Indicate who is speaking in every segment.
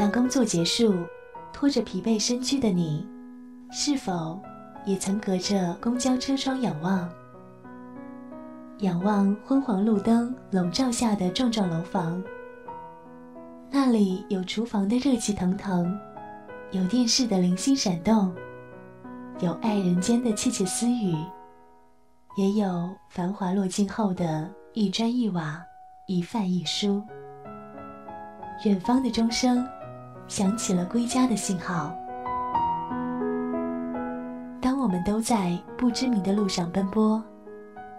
Speaker 1: 当工作结束，拖着疲惫身躯的你，是否也曾隔着公交车窗仰望？仰望昏黄路灯笼罩下的幢幢楼房，那里有厨房的热气腾腾，有电视的零星闪动，有爱人间的窃窃私语，也有繁华落尽后的一砖一瓦、一饭一书。远方的钟声响起了归家的信号。当我们都在不知名的路上奔波。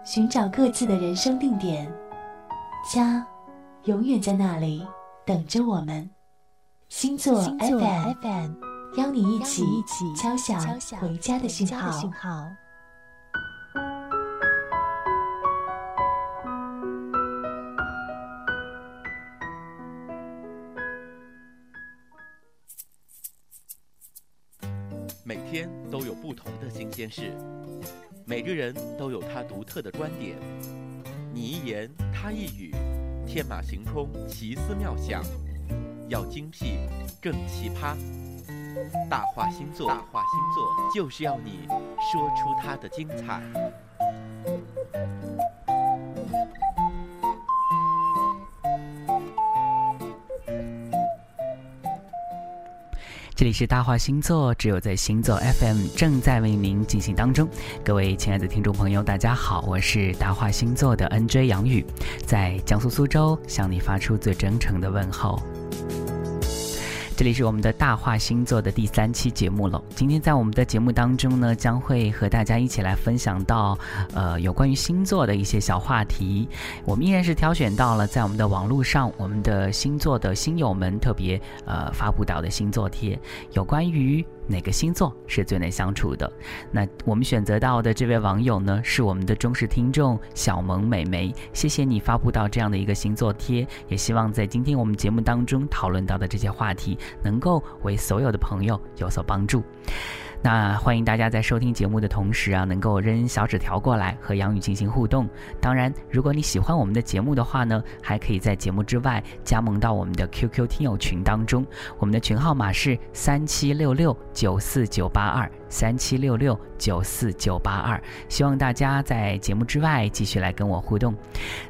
Speaker 1: 寻找各自的人生定点，家永远在那里等着我们。星座 FM 邀你一起敲响回家的信号。
Speaker 2: 天都有不同的新鲜事。每个人都有他独特的观点，你一言他一语，天马行空，奇思妙想，要精辟更奇葩。大话星座，大话星座就是要你说出它的精彩。
Speaker 3: 这里是大话星座，只有在星座 FM 正在为您进行当中。各位亲爱的听众朋友，大家好，我是大话星座的 NJ 杨宇，在江苏苏州向你发出最真诚的问候。这里是我们的大话星座的第三期节目了。今天在我们的节目当中呢，将会和大家一起来分享到，呃，有关于星座的一些小话题。我们依然是挑选到了在我们的网络上，我们的星座的星友们特别呃发布到的星座贴，有关于。哪个星座是最难相处的？那我们选择到的这位网友呢，是我们的忠实听众小萌美眉。谢谢你发布到这样的一个星座贴，也希望在今天我们节目当中讨论到的这些话题，能够为所有的朋友有所帮助。那欢迎大家在收听节目的同时啊，能够扔小纸条过来和杨宇进行互动。当然，如果你喜欢我们的节目的话呢，还可以在节目之外加盟到我们的 QQ 听友群当中。我们的群号码是三七六六九四九八二三七六六九四九八二。希望大家在节目之外继续来跟我互动。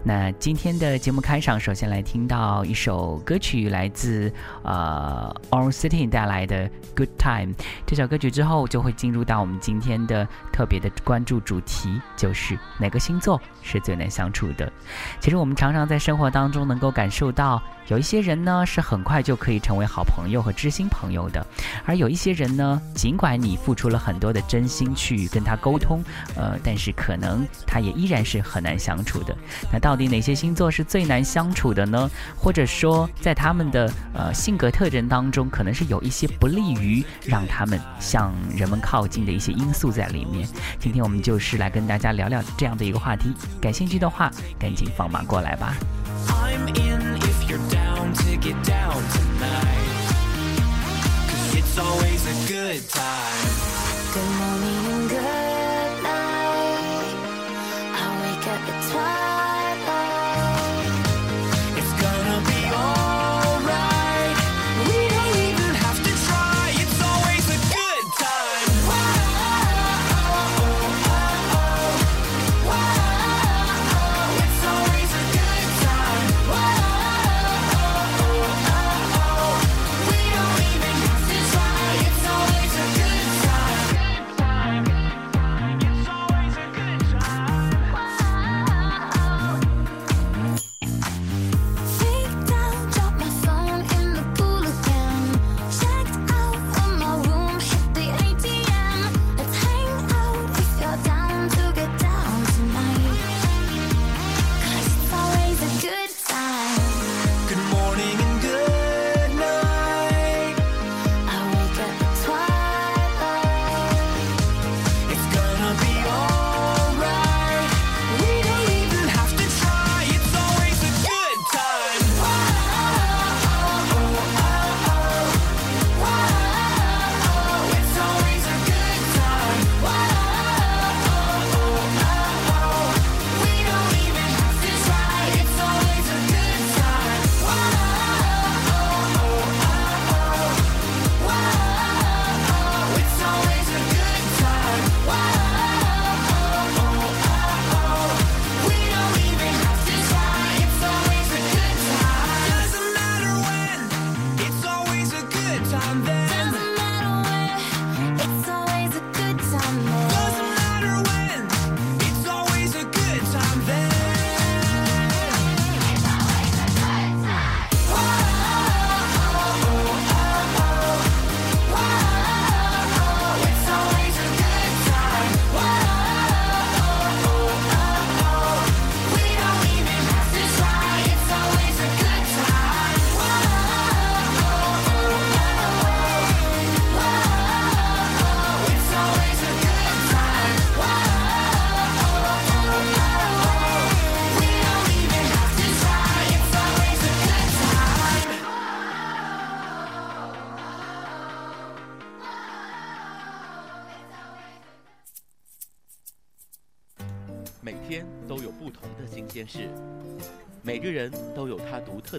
Speaker 3: 那今天的节目开场，首先来听到一首歌曲，来自呃 All City 带来的 Good Time 这首歌曲之后。就会进入到我们今天的特别的关注主题，就是哪个星座是最难相处的。其实我们常常在生活当中能够感受到。有一些人呢是很快就可以成为好朋友和知心朋友的，而有一些人呢，尽管你付出了很多的真心去跟他沟通，呃，但是可能他也依然是很难相处的。那到底哪些星座是最难相处的呢？或者说，在他们的呃性格特征当中，可能是有一些不利于让他们向人们靠近的一些因素在里面？今天我们就是来跟大家聊聊这样的一个话题。感兴趣的话，赶紧放马过来吧。I'm in to get down tonight. Cause it's always a good time. Good morning and good night. I wake up at twilight.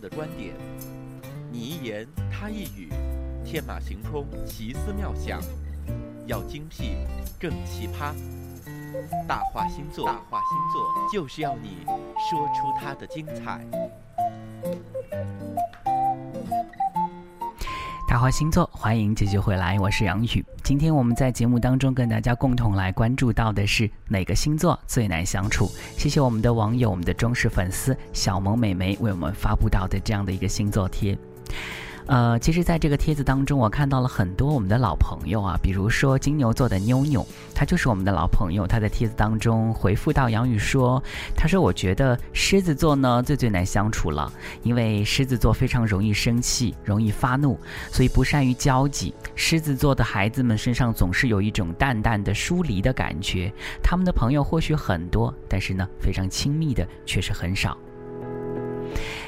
Speaker 2: 的观点，你一言他一语，天马行空，奇思妙想，要精辟更奇葩。大话星座，大话星座就是要你说出它的精彩。
Speaker 3: 大话星座，欢迎姐姐回来，我是杨宇。今天我们在节目当中跟大家共同来关注到的是哪个星座最难相处？谢谢我们的网友，我们的忠实粉丝小萌美眉为我们发布到的这样的一个星座贴。呃，其实，在这个帖子当中，我看到了很多我们的老朋友啊，比如说金牛座的妞妞，她就是我们的老朋友。她在帖子当中回复到杨宇说：“她说，我觉得狮子座呢最最难相处了，因为狮子座非常容易生气，容易发怒，所以不善于交际。狮子座的孩子们身上总是有一种淡淡的疏离的感觉，他们的朋友或许很多，但是呢，非常亲密的却是很少。”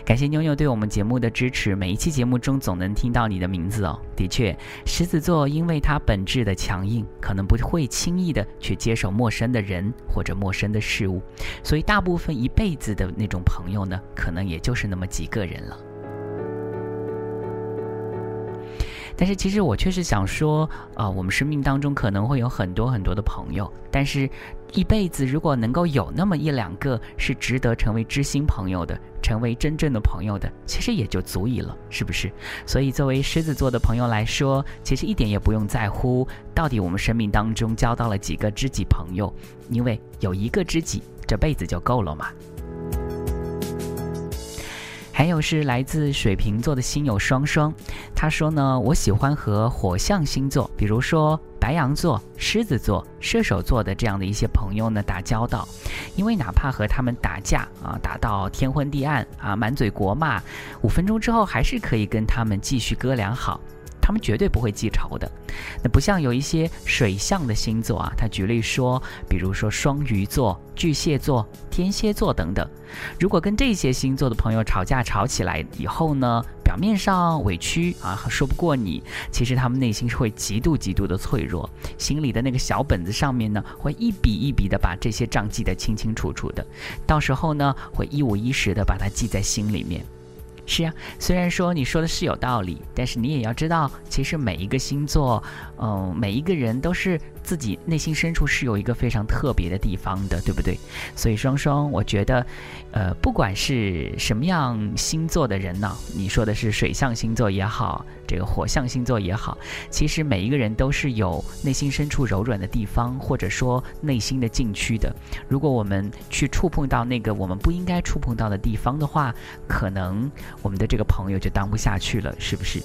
Speaker 3: 感谢妞妞对我们节目的支持，每一期节目中总能听到你的名字哦。的确，狮子座因为它本质的强硬，可能不会轻易的去接受陌生的人或者陌生的事物，所以大部分一辈子的那种朋友呢，可能也就是那么几个人了。但是其实我确实想说，呃，我们生命当中可能会有很多很多的朋友，但是，一辈子如果能够有那么一两个是值得成为知心朋友的，成为真正的朋友的，其实也就足以了，是不是？所以作为狮子座的朋友来说，其实一点也不用在乎到底我们生命当中交到了几个知己朋友，因为有一个知己，这辈子就够了嘛。还有是来自水瓶座的心友双双，他说呢，我喜欢和火象星座，比如说白羊座、狮子座、射手座的这样的一些朋友呢打交道，因为哪怕和他们打架啊，打到天昏地暗啊，满嘴国骂，五分钟之后还是可以跟他们继续哥俩好。他们绝对不会记仇的，那不像有一些水象的星座啊，他举例说，比如说双鱼座、巨蟹座、天蝎座等等，如果跟这些星座的朋友吵架吵起来以后呢，表面上委屈啊，说不过你，其实他们内心是会极度极度的脆弱，心里的那个小本子上面呢，会一笔一笔的把这些账记得清清楚楚的，到时候呢，会一五一十的把它记在心里面。是啊，虽然说你说的是有道理，但是你也要知道，其实每一个星座，嗯，每一个人都是。自己内心深处是有一个非常特别的地方的，对不对？所以双双，我觉得，呃，不管是什么样星座的人呢，你说的是水象星座也好，这个火象星座也好，其实每一个人都是有内心深处柔软的地方，或者说内心的禁区的。如果我们去触碰到那个我们不应该触碰到的地方的话，可能我们的这个朋友就当不下去了，是不是？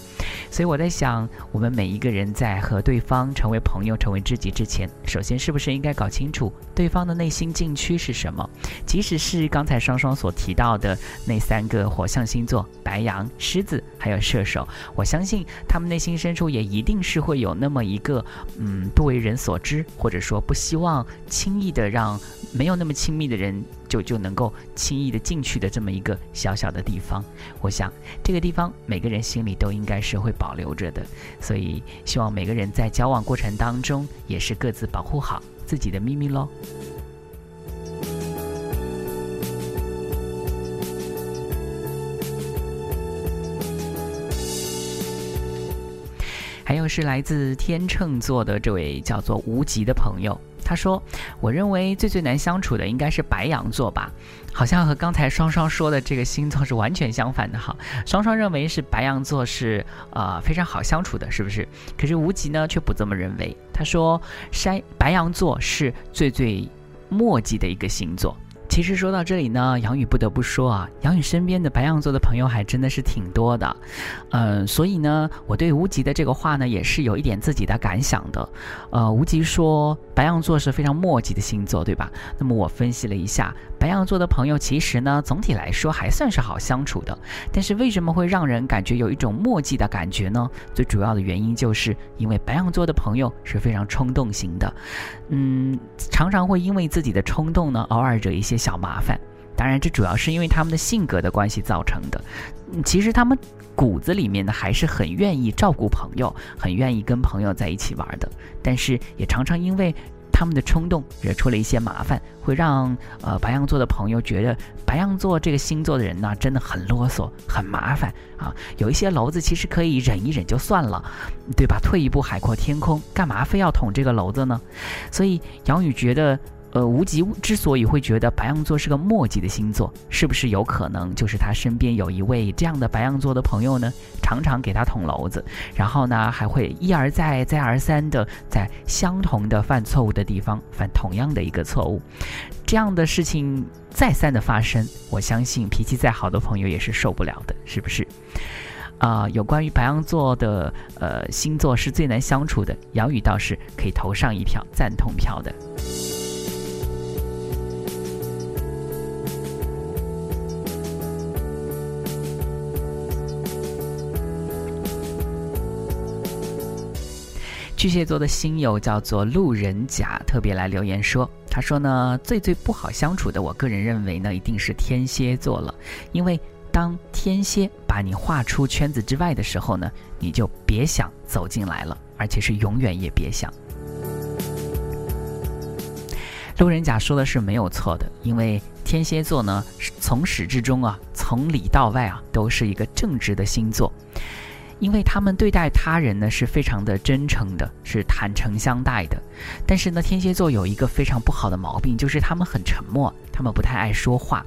Speaker 3: 所以我在想，我们每一个人在和对方成为朋友、成为知己。之前，首先是不是应该搞清楚对方的内心禁区是什么？即使是刚才双双所提到的那三个火象星座——白羊、狮子还有射手，我相信他们内心深处也一定是会有那么一个，嗯，不为人所知，或者说不希望轻易的让没有那么亲密的人就就能够轻易的进去的这么一个小小的地方。我想这个地方每个人心里都应该是会保留着的，所以希望每个人在交往过程当中也。是各自保护好自己的秘密喽。还有是来自天秤座的这位叫做无极的朋友。他说：“我认为最最难相处的应该是白羊座吧，好像和刚才双双说的这个星座是完全相反的哈。双双认为是白羊座是呃非常好相处的，是不是？可是无极呢却不这么认为。他说山白羊座是最最墨迹的一个星座。”其实说到这里呢，杨宇不得不说啊，杨宇身边的白羊座的朋友还真的是挺多的，嗯，所以呢，我对无极的这个话呢，也是有一点自己的感想的。呃，无极说白羊座是非常墨迹的星座，对吧？那么我分析了一下，白羊座的朋友其实呢，总体来说还算是好相处的。但是为什么会让人感觉有一种墨迹的感觉呢？最主要的原因就是因为白羊座的朋友是非常冲动型的，嗯，常常会因为自己的冲动呢，偶尔惹一些。小麻烦，当然这主要是因为他们的性格的关系造成的。其实他们骨子里面呢还是很愿意照顾朋友，很愿意跟朋友在一起玩的。但是也常常因为。他们的冲动惹出了一些麻烦，会让呃白羊座的朋友觉得白羊座这个星座的人呢真的很啰嗦，很麻烦啊。有一些篓子其实可以忍一忍就算了，对吧？退一步海阔天空，干嘛非要捅这个篓子呢？所以杨宇觉得。呃，无极之所以会觉得白羊座是个墨迹的星座，是不是有可能就是他身边有一位这样的白羊座的朋友呢？常常给他捅娄子，然后呢，还会一而再、再而三的在相同的犯错误的地方犯同样的一个错误，这样的事情再三的发生，我相信脾气再好的朋友也是受不了的，是不是？啊，有关于白羊座的呃星座是最难相处的，杨宇倒是可以投上一票赞同票的。巨蟹座的星友叫做路人甲，特别来留言说：“他说呢，最最不好相处的，我个人认为呢，一定是天蝎座了。因为当天蝎把你画出圈子之外的时候呢，你就别想走进来了，而且是永远也别想。”路人甲说的是没有错的，因为天蝎座呢，从始至终啊，从里到外啊，都是一个正直的星座。因为他们对待他人呢是非常的真诚的，是坦诚相待的。但是呢，天蝎座有一个非常不好的毛病，就是他们很沉默，他们不太爱说话。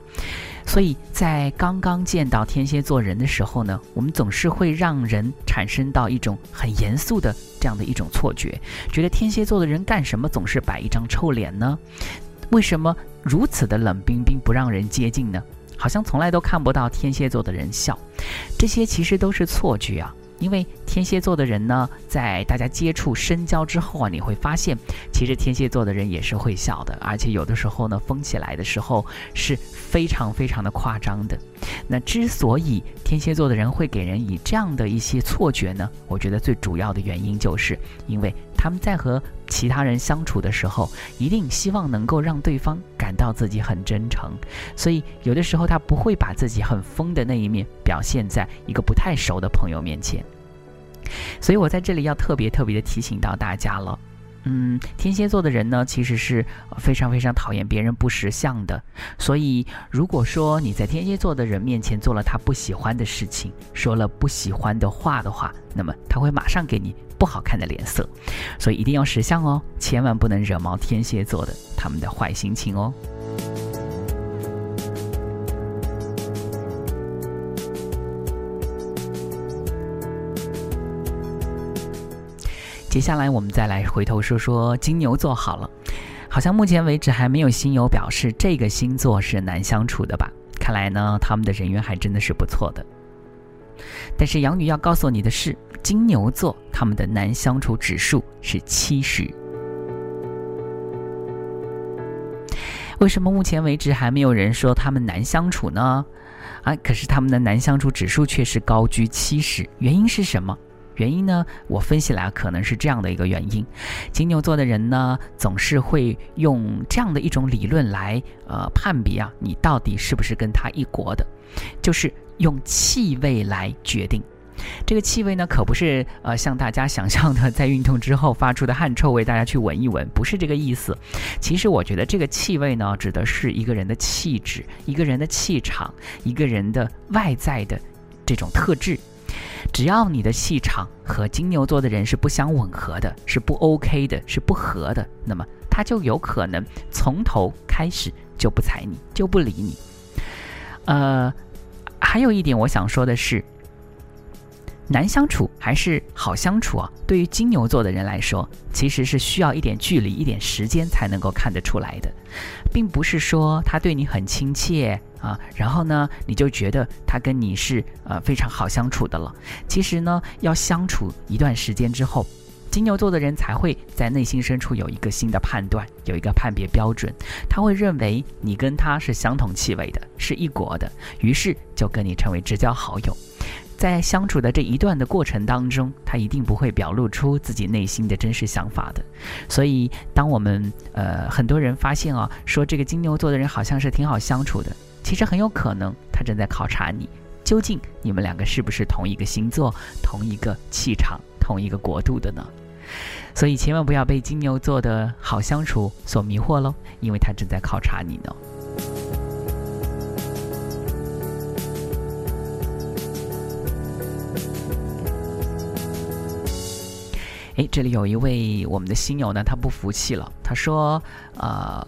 Speaker 3: 所以在刚刚见到天蝎座人的时候呢，我们总是会让人产生到一种很严肃的这样的一种错觉，觉得天蝎座的人干什么总是摆一张臭脸呢？为什么如此的冷冰冰，不让人接近呢？好像从来都看不到天蝎座的人笑，这些其实都是错觉啊。因为天蝎座的人呢，在大家接触深交之后啊，你会发现，其实天蝎座的人也是会笑的，而且有的时候呢，疯起来的时候是非常非常的夸张的。那之所以天蝎座的人会给人以这样的一些错觉呢，我觉得最主要的原因就是因为他们在和其他人相处的时候，一定希望能够让对方感到自己很真诚，所以有的时候他不会把自己很疯的那一面表现在一个不太熟的朋友面前。所以我在这里要特别特别的提醒到大家了，嗯，天蝎座的人呢，其实是非常非常讨厌别人不识相的。所以如果说你在天蝎座的人面前做了他不喜欢的事情，说了不喜欢的话的话，那么他会马上给你不好看的脸色。所以一定要识相哦，千万不能惹毛天蝎座的他们的坏心情哦。接下来我们再来回头说说金牛座好了，好像目前为止还没有星友表示这个星座是难相处的吧？看来呢，他们的人缘还真的是不错的。但是杨宇要告诉你的是，金牛座他们的难相处指数是七十。为什么目前为止还没有人说他们难相处呢？啊，可是他们的难相处指数却是高居七十，原因是什么？原因呢？我分析来可能是这样的一个原因：金牛座的人呢，总是会用这样的一种理论来呃判别啊，你到底是不是跟他一国的，就是用气味来决定。这个气味呢，可不是呃像大家想象的，在运动之后发出的汗臭味，大家去闻一闻，不是这个意思。其实我觉得这个气味呢，指的是一个人的气质、一个人的气场、一个人的外在的这种特质。只要你的气场和金牛座的人是不相吻合的，是不 OK 的，是不合的，那么他就有可能从头开始就不睬你，就不理你。呃，还有一点我想说的是。难相处还是好相处啊？对于金牛座的人来说，其实是需要一点距离、一点时间才能够看得出来的，并不是说他对你很亲切啊，然后呢你就觉得他跟你是呃非常好相处的了。其实呢，要相处一段时间之后，金牛座的人才会在内心深处有一个新的判断，有一个判别标准，他会认为你跟他是相同气味的，是一国的，于是就跟你成为至交好友。在相处的这一段的过程当中，他一定不会表露出自己内心的真实想法的。所以，当我们呃很多人发现啊，说这个金牛座的人好像是挺好相处的，其实很有可能他正在考察你，究竟你们两个是不是同一个星座、同一个气场、同一个国度的呢？所以千万不要被金牛座的好相处所迷惑喽，因为他正在考察你呢。哎，这里有一位我们的新友呢，他不服气了。他说：“呃，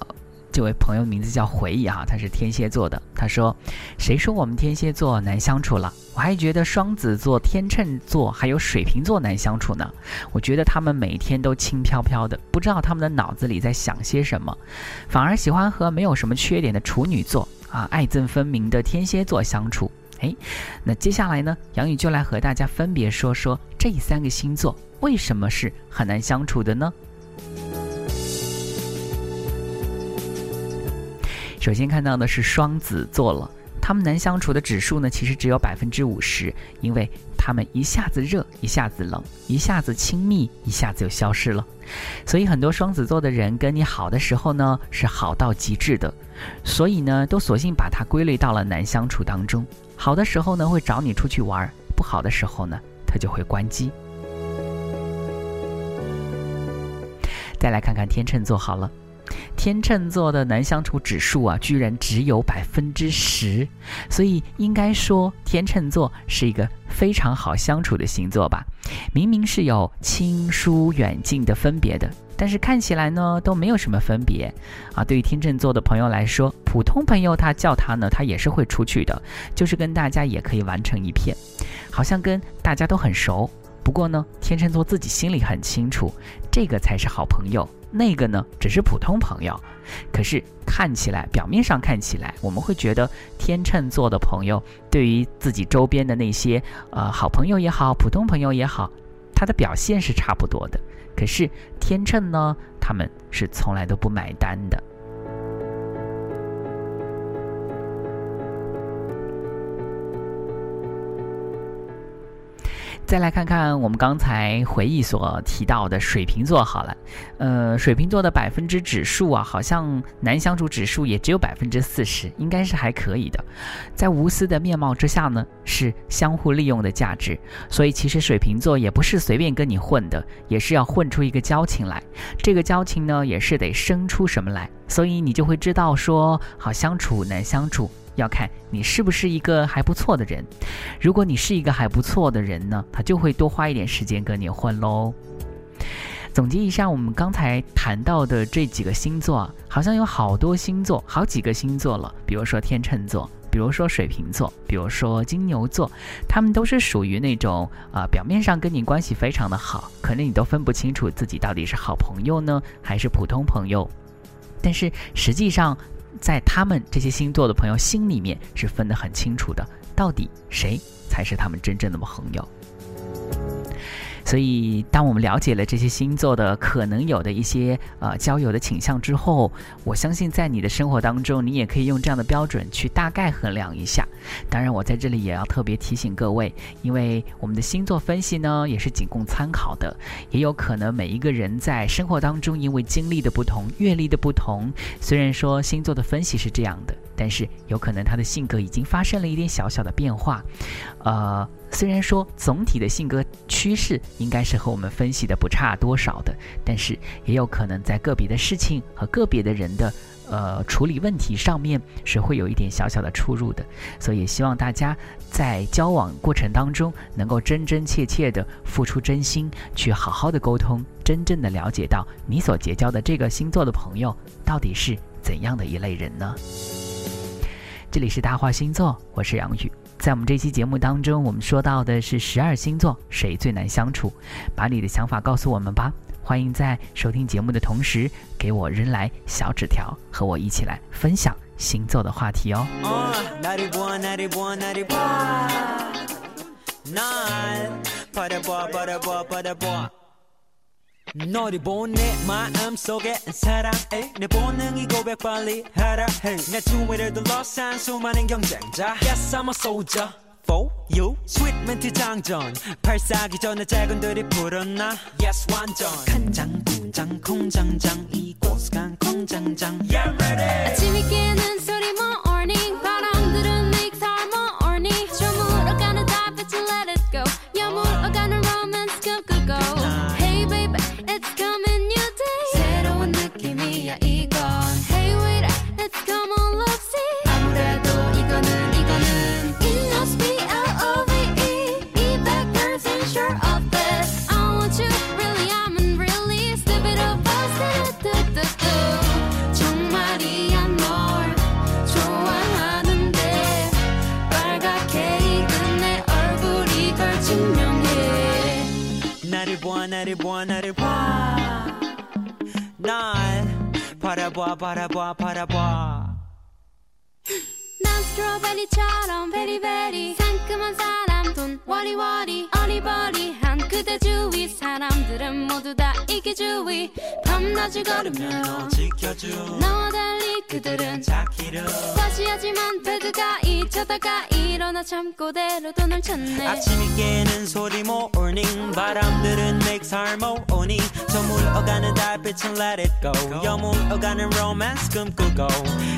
Speaker 3: 这位朋友名字叫回忆哈，他是天蝎座的。他说，谁说我们天蝎座难相处了？我还觉得双子座、天秤座还有水瓶座难相处呢。我觉得他们每天都轻飘飘的，不知道他们的脑子里在想些什么，反而喜欢和没有什么缺点的处女座啊，爱憎分明的天蝎座相处。哎，那接下来呢，杨宇就来和大家分别说说这三个星座。”为什么是很难相处的呢？首先看到的是双子座了，他们难相处的指数呢，其实只有百分之五十，因为他们一下子热，一下子冷，一下子亲密，一下子就消失了。所以很多双子座的人跟你好的时候呢，是好到极致的，所以呢，都索性把它归类到了难相处当中。好的时候呢，会找你出去玩；不好的时候呢，他就会关机。再来看看天秤座好了，天秤座的难相处指数啊，居然只有百分之十，所以应该说天秤座是一个非常好相处的星座吧？明明是有亲疏远近的分别的，但是看起来呢都没有什么分别啊。对于天秤座的朋友来说，普通朋友他叫他呢，他也是会出去的，就是跟大家也可以玩成一片，好像跟大家都很熟。不过呢，天秤座自己心里很清楚，这个才是好朋友，那个呢只是普通朋友。可是看起来，表面上看起来，我们会觉得天秤座的朋友对于自己周边的那些呃好朋友也好，普通朋友也好，他的表现是差不多的。可是天秤呢，他们是从来都不买单的。再来看看我们刚才回忆所提到的水瓶座好了，呃，水瓶座的百分之指数啊，好像难相处指数也只有百分之四十，应该是还可以的。在无私的面貌之下呢，是相互利用的价值，所以其实水瓶座也不是随便跟你混的，也是要混出一个交情来。这个交情呢，也是得生出什么来，所以你就会知道说好相处难相处。要看你是不是一个还不错的人，如果你是一个还不错的人呢，他就会多花一点时间跟你混喽。总结一下，我们刚才谈到的这几个星座，好像有好多星座，好几个星座了。比如说天秤座，比如说水瓶座，比如说金牛座，他们都是属于那种啊，表面上跟你关系非常的好，可能你都分不清楚自己到底是好朋友呢，还是普通朋友，但是实际上。在他们这些星座的朋友心里面是分得很清楚的，到底谁才是他们真正的朋友。所以，当我们了解了这些星座的可能有的一些呃交友的倾向之后，我相信在你的生活当中，你也可以用这样的标准去大概衡量一下。当然，我在这里也要特别提醒各位，因为我们的星座分析呢也是仅供参考的，也有可能每一个人在生活当中因为经历的不同、阅历的不同，虽然说星座的分析是这样的，但是有可能他的性格已经发生了一点小小的变化，呃。虽然说总体的性格趋势应该是和我们分析的不差多少的，但是也有可能在个别的事情和个别的人的呃处理问题上面是会有一点小小的出入的。所以希望大家在交往过程当中能够真真切切的付出真心，去好好的沟通，真正的了解到你所结交的这个星座的朋友到底是怎样的一类人呢？这里是大话星座，我是杨宇。在我们这期节目当中，我们说到的是十二星座谁最难相处，把你的想法告诉我们吧。欢迎在收听节目的同时给我扔来小纸条，和我一起来分享星座的话题哦。
Speaker 4: 너를 보내 마음속에 사랑해 내 본능이 고백 빨리 하라 해내 주위를 둘러싼 수많은 경쟁자. Yes I'm a soldier for you. 스윗 멘트 장전. 발사기 전에 작은들이 불었나. Yes 완전. 간장 공장 공장장. 이곳 간 공장장. Yeah ready.
Speaker 5: 아침이 깨는 소리
Speaker 4: buona, eri
Speaker 5: buona, eri buona. Nine, parabua, parabua, parabua. Nastro bellicharon, very, very. Senti 상큼한 사람 돈 워리워리 어리버리한 그대 주위. 사람들은 모두 다 이게 주위. 밤낮을 걸으며
Speaker 4: 너 지켜줘
Speaker 5: 너와 달리 그들은
Speaker 4: 자기를.
Speaker 5: 다시 하지만 배드가 잊혀다가 일어나 잠꼬대로도 널 찾네.
Speaker 4: 아침이 깨는 소리 모닝 바람들은 make harmony 저 물어가는 달빛은 let it go. 여물어가는 romance 꿈꾸고.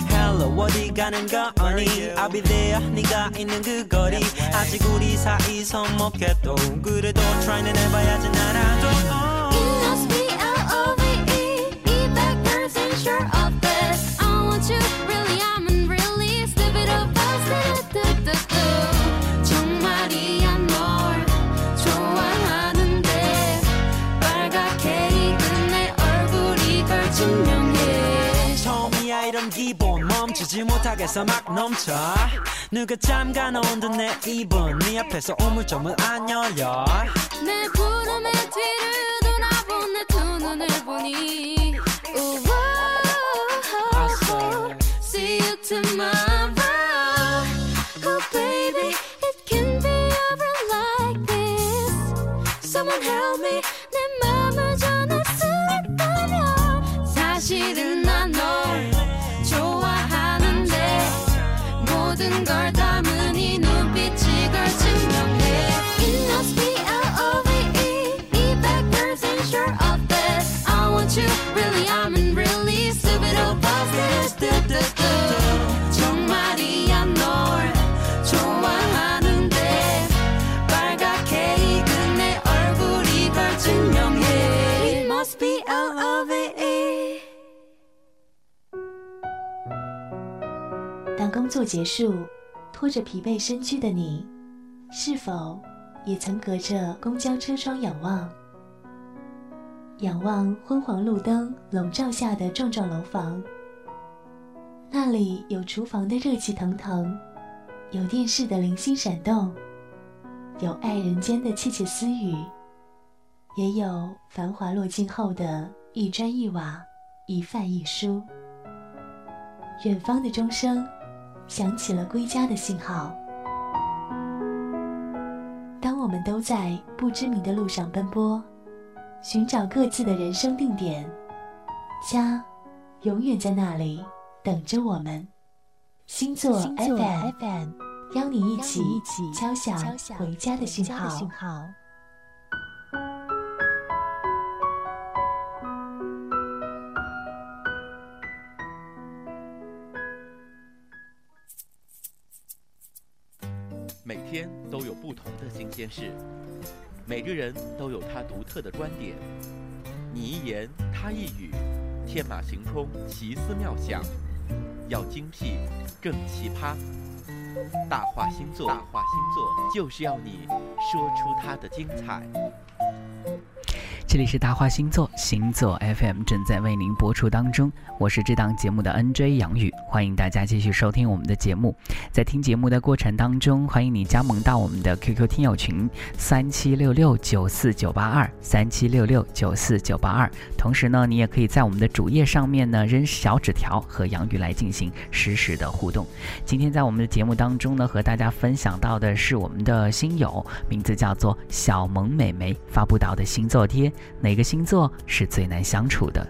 Speaker 4: Hello 어디 가는 거니 I'll be there. 네가 있는 그 거리 아직 우리 사이 서먹해도 그래도 try는 해봐야지 나라도
Speaker 5: 증명해
Speaker 4: 이런 기분 멈추지 못하겠어 막 넘쳐. 누가 잠가 놓은 듯 내 입은 네 앞에서 우물점은 안 열려.
Speaker 5: 내 구름의 뒤를 돌아본 내 두 눈을 보니. Oh 내 맘을 전할 수 있다면 사실은 난널 And
Speaker 1: guard. 工作结束，拖着疲惫身躯的你，是否也曾隔着公交车窗仰望？仰望昏黄路灯笼罩下的幢幢楼房，那里有厨房的热气腾腾，有电视的零星闪动，有爱人间的窃窃私语，也有繁华落尽后的一砖一瓦、一饭一书。远方的钟声响起了归家的信号。当我们都在不知名的路上奔波，寻找各自的人生定点，家永远在那里等着我们。星座 FM 邀你一起敲响回家的信号。
Speaker 2: 天都有不同的新鲜事，每个人都有他独特的观点。你一言，他一语，天马行空，奇思妙想，要精辟，更奇葩。大话星座，大话星座就是要你说出它的精彩。
Speaker 3: 这里是大话星座星座 FM 正在为您播出当中，我是这档节目的 NJ 杨宇，欢迎大家继续收听我们的节目。在听节目的过程当中，欢迎你加盟到我们的 QQ 听友群三七六六九四九八二三七六六九四九八二。同时呢，你也可以在我们的主页上面呢扔小纸条和杨宇来进行实时的互动。今天在我们的节目当中呢，和大家分享到的是我们的新友，名字叫做小萌美眉发布到的星座贴。哪个星座是最难相处的？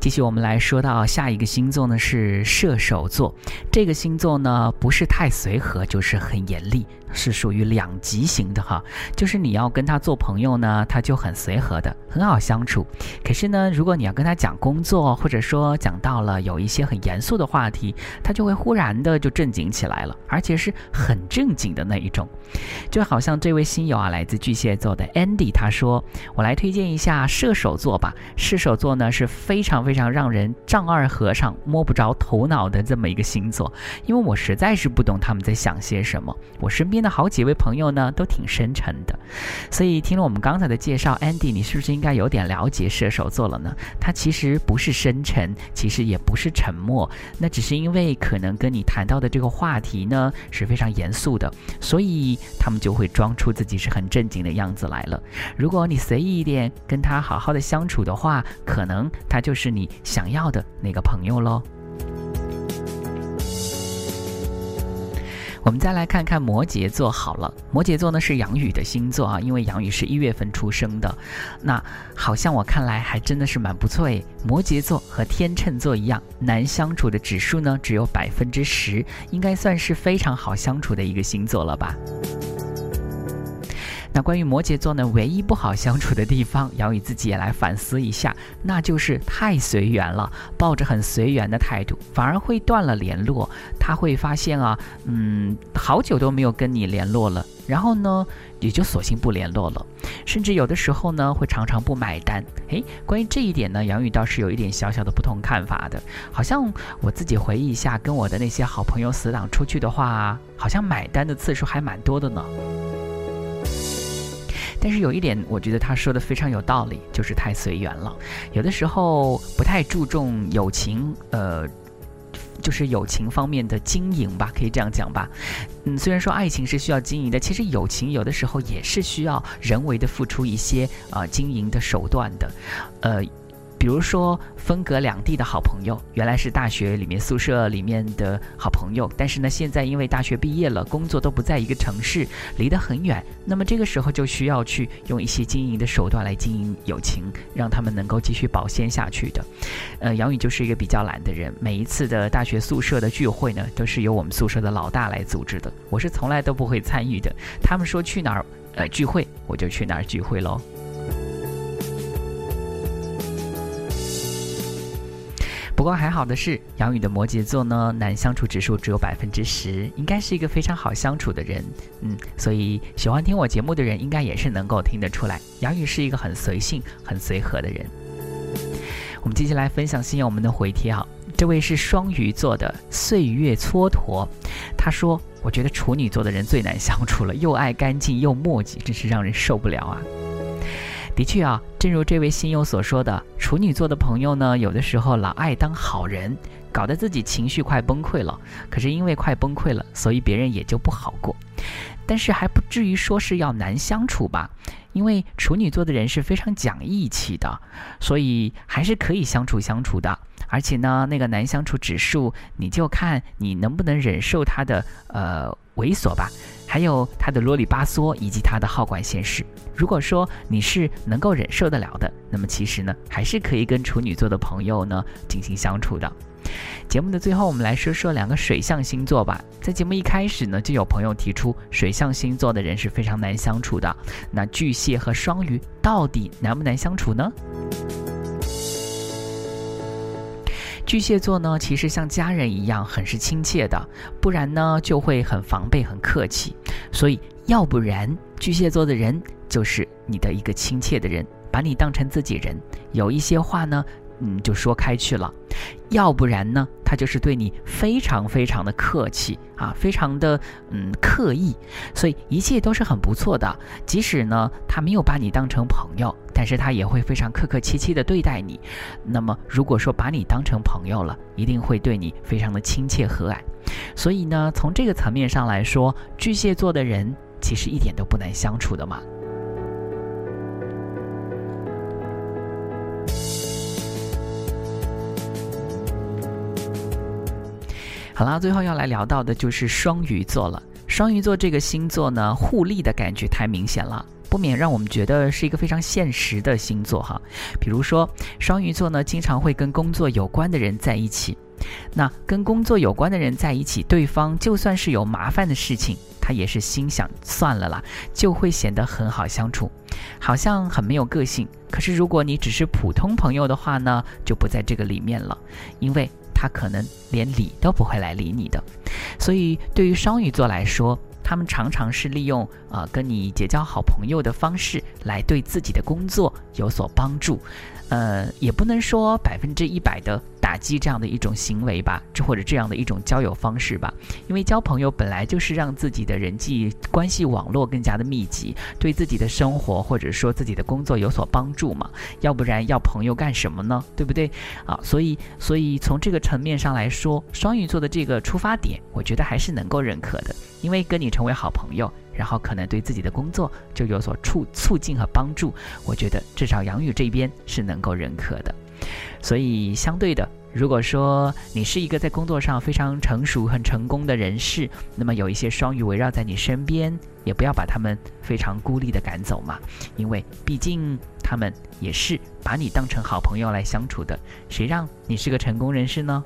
Speaker 3: 继续，我们来说到下一个星座呢，是射手座。这个星座呢，不是太随和，就是很严厉，是属于两极型的哈。就是你要跟他做朋友呢，他就很随和的，很好相处。可是呢，如果你要跟他讲工作，或者说讲到了有一些很严肃的话题，他就会忽然的就正经起来了，而且是很正经的那一种。就好像这位新友啊，来自巨蟹座的 Andy，他说：“我来推荐一下射手座吧。射手座呢是非常。”非常让人丈二和尚摸不着头脑的这么一个星座，因为我实在是不懂他们在想些什么。我身边的好几位朋友呢，都挺深沉的，所以听了我们刚才的介绍，Andy，你是不是应该有点了解射手座了呢？他其实不是深沉，其实也不是沉默，那只是因为可能跟你谈到的这个话题呢是非常严肃的，所以他们就会装出自己是很正经的样子来了。如果你随意一点，跟他好好的相处的话，可能他就是你想要的那个朋友喽。我们再来看看摩羯座好了，摩羯座呢是杨宇的星座啊，因为杨宇是一月份出生的，那好像我看来还真的是蛮不错诶。摩羯座和天秤座一样，难相处的指数呢只有百分之十，应该算是非常好相处的一个星座了吧。那关于摩羯座呢，唯一不好相处的地方，杨宇自己也来反思一下，那就是太随缘了，抱着很随缘的态度，反而会断了联络。他会发现啊，嗯，好久都没有跟你联络了，然后呢，也就索性不联络了，甚至有的时候呢，会常常不买单。诶，关于这一点呢，杨宇倒是有一点小小的不同看法的。好像我自己回忆一下，跟我的那些好朋友死党出去的话，好像买单的次数还蛮多的呢。但是有一点，我觉得他说的非常有道理，就是太随缘了。有的时候不太注重友情，呃，就是友情方面的经营吧，可以这样讲吧。嗯，虽然说爱情是需要经营的，其实友情有的时候也是需要人为的付出一些啊经营的手段的，呃。比如说，分隔两地的好朋友，原来是大学里面宿舍里面的好朋友，但是呢，现在因为大学毕业了，工作都不在一个城市，离得很远。那么这个时候就需要去用一些经营的手段来经营友情，让他们能够继续保鲜下去的。呃，杨宇就是一个比较懒的人，每一次的大学宿舍的聚会呢，都是由我们宿舍的老大来组织的，我是从来都不会参与的。他们说去哪儿呃聚会，我就去哪儿聚会喽。不过还好的是，杨宇的摩羯座呢，难相处指数只有百分之十，应该是一个非常好相处的人。嗯，所以喜欢听我节目的人，应该也是能够听得出来，杨宇是一个很随性、很随和的人。我们接下来分享信我们的回帖啊，这位是双鱼座的岁月蹉跎，他说：“我觉得处女座的人最难相处了，又爱干净又磨叽，真是让人受不了啊。”的确啊，正如这位新友所说的，处女座的朋友呢，有的时候老爱当好人，搞得自己情绪快崩溃了。可是因为快崩溃了，所以别人也就不好过。但是还不至于说是要难相处吧？因为处女座的人是非常讲义气的，所以还是可以相处相处的。而且呢，那个难相处指数，你就看你能不能忍受他的呃猥琐吧。还有他的啰里吧嗦，以及他的好管闲事。如果说你是能够忍受得了的，那么其实呢，还是可以跟处女座的朋友呢进行相处的。节目的最后，我们来说说两个水象星座吧。在节目一开始呢，就有朋友提出水象星座的人是非常难相处的。那巨蟹和双鱼到底难不难相处呢？巨蟹座呢，其实像家人一样，很是亲切的，不然呢就会很防备、很客气。所以，要不然巨蟹座的人就是你的一个亲切的人，把你当成自己人，有一些话呢，嗯，就说开去了；要不然呢，他就是对你非常非常的客气啊，非常的嗯刻意，所以一切都是很不错的。即使呢，他没有把你当成朋友。但是他也会非常客客气气的对待你，那么如果说把你当成朋友了，一定会对你非常的亲切和蔼。所以呢，从这个层面上来说，巨蟹座的人其实一点都不难相处的嘛。好啦，最后要来聊到的就是双鱼座了。双鱼座这个星座呢，互利的感觉太明显了。不免让我们觉得是一个非常现实的星座哈，比如说双鱼座呢，经常会跟工作有关的人在一起。那跟工作有关的人在一起，对方就算是有麻烦的事情，他也是心想算了啦，就会显得很好相处，好像很没有个性。可是如果你只是普通朋友的话呢，就不在这个里面了，因为他可能连理都不会来理你的。所以对于双鱼座来说，他们常常是利用啊、跟你结交好朋友的方式来对自己的工作有所帮助。呃，也不能说百分之一百的打击这样的一种行为吧，这或者这样的一种交友方式吧。因为交朋友本来就是让自己的人际关系网络更加的密集，对自己的生活或者说自己的工作有所帮助嘛。要不然要朋友干什么呢？对不对？啊，所以所以从这个层面上来说，双鱼座的这个出发点，我觉得还是能够认可的，因为跟你成为好朋友。然后可能对自己的工作就有所促促进和帮助，我觉得至少杨宇这边是能够认可的。所以相对的，如果说你是一个在工作上非常成熟、很成功的人士，那么有一些双鱼围绕在你身边，也不要把他们非常孤立的赶走嘛，因为毕竟他们也是把你当成好朋友来相处的，谁让你是个成功人士呢？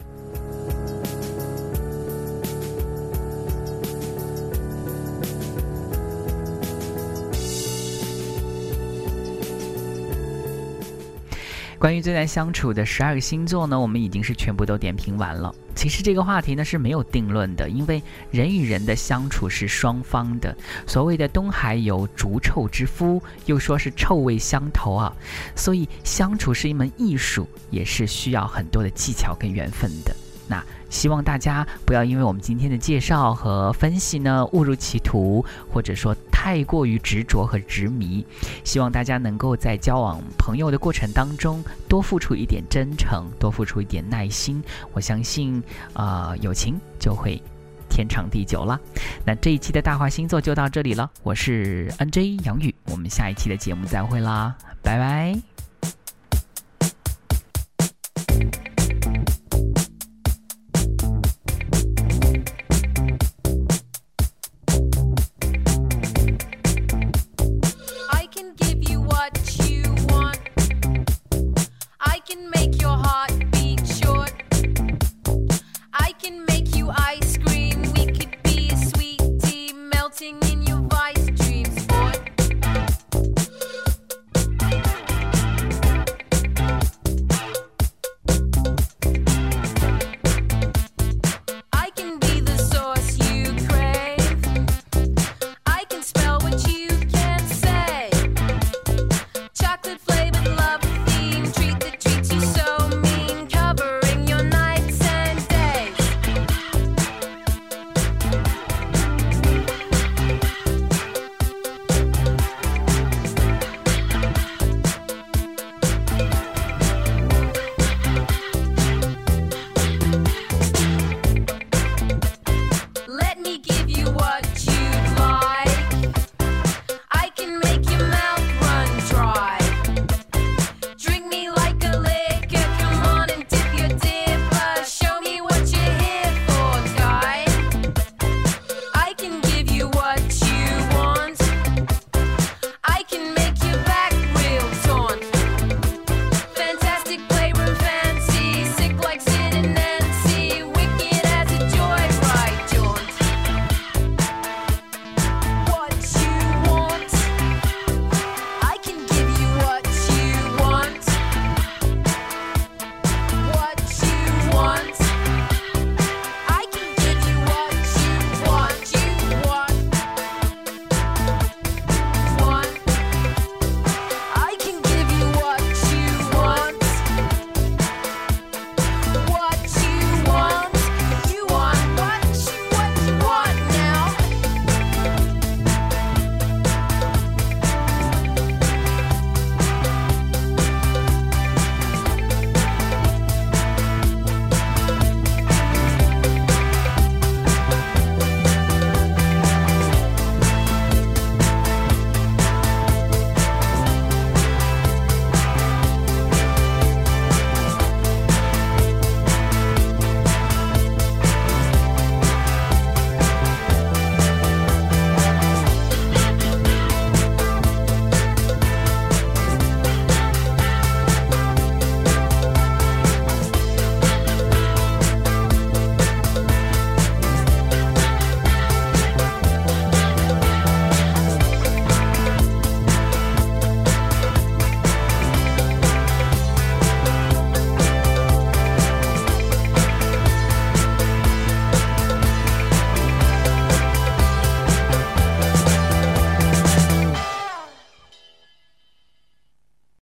Speaker 3: 关于最难相处的十二个星座呢，我们已经是全部都点评完了。其实这个话题呢是没有定论的，因为人与人的相处是双方的。所谓的东海有逐臭之夫，又说是臭味相投啊，所以相处是一门艺术，也是需要很多的技巧跟缘分的。那希望大家不要因为我们今天的介绍和分析呢误入歧途，或者说太过于执着和执迷。希望大家能够在交往朋友的过程当中多付出一点真诚，多付出一点耐心。我相信，呃，友情就会天长地久了。那这一期的大话星座就到这里了，我是 NJ 杨宇，我们下一期的节目再会啦，拜拜。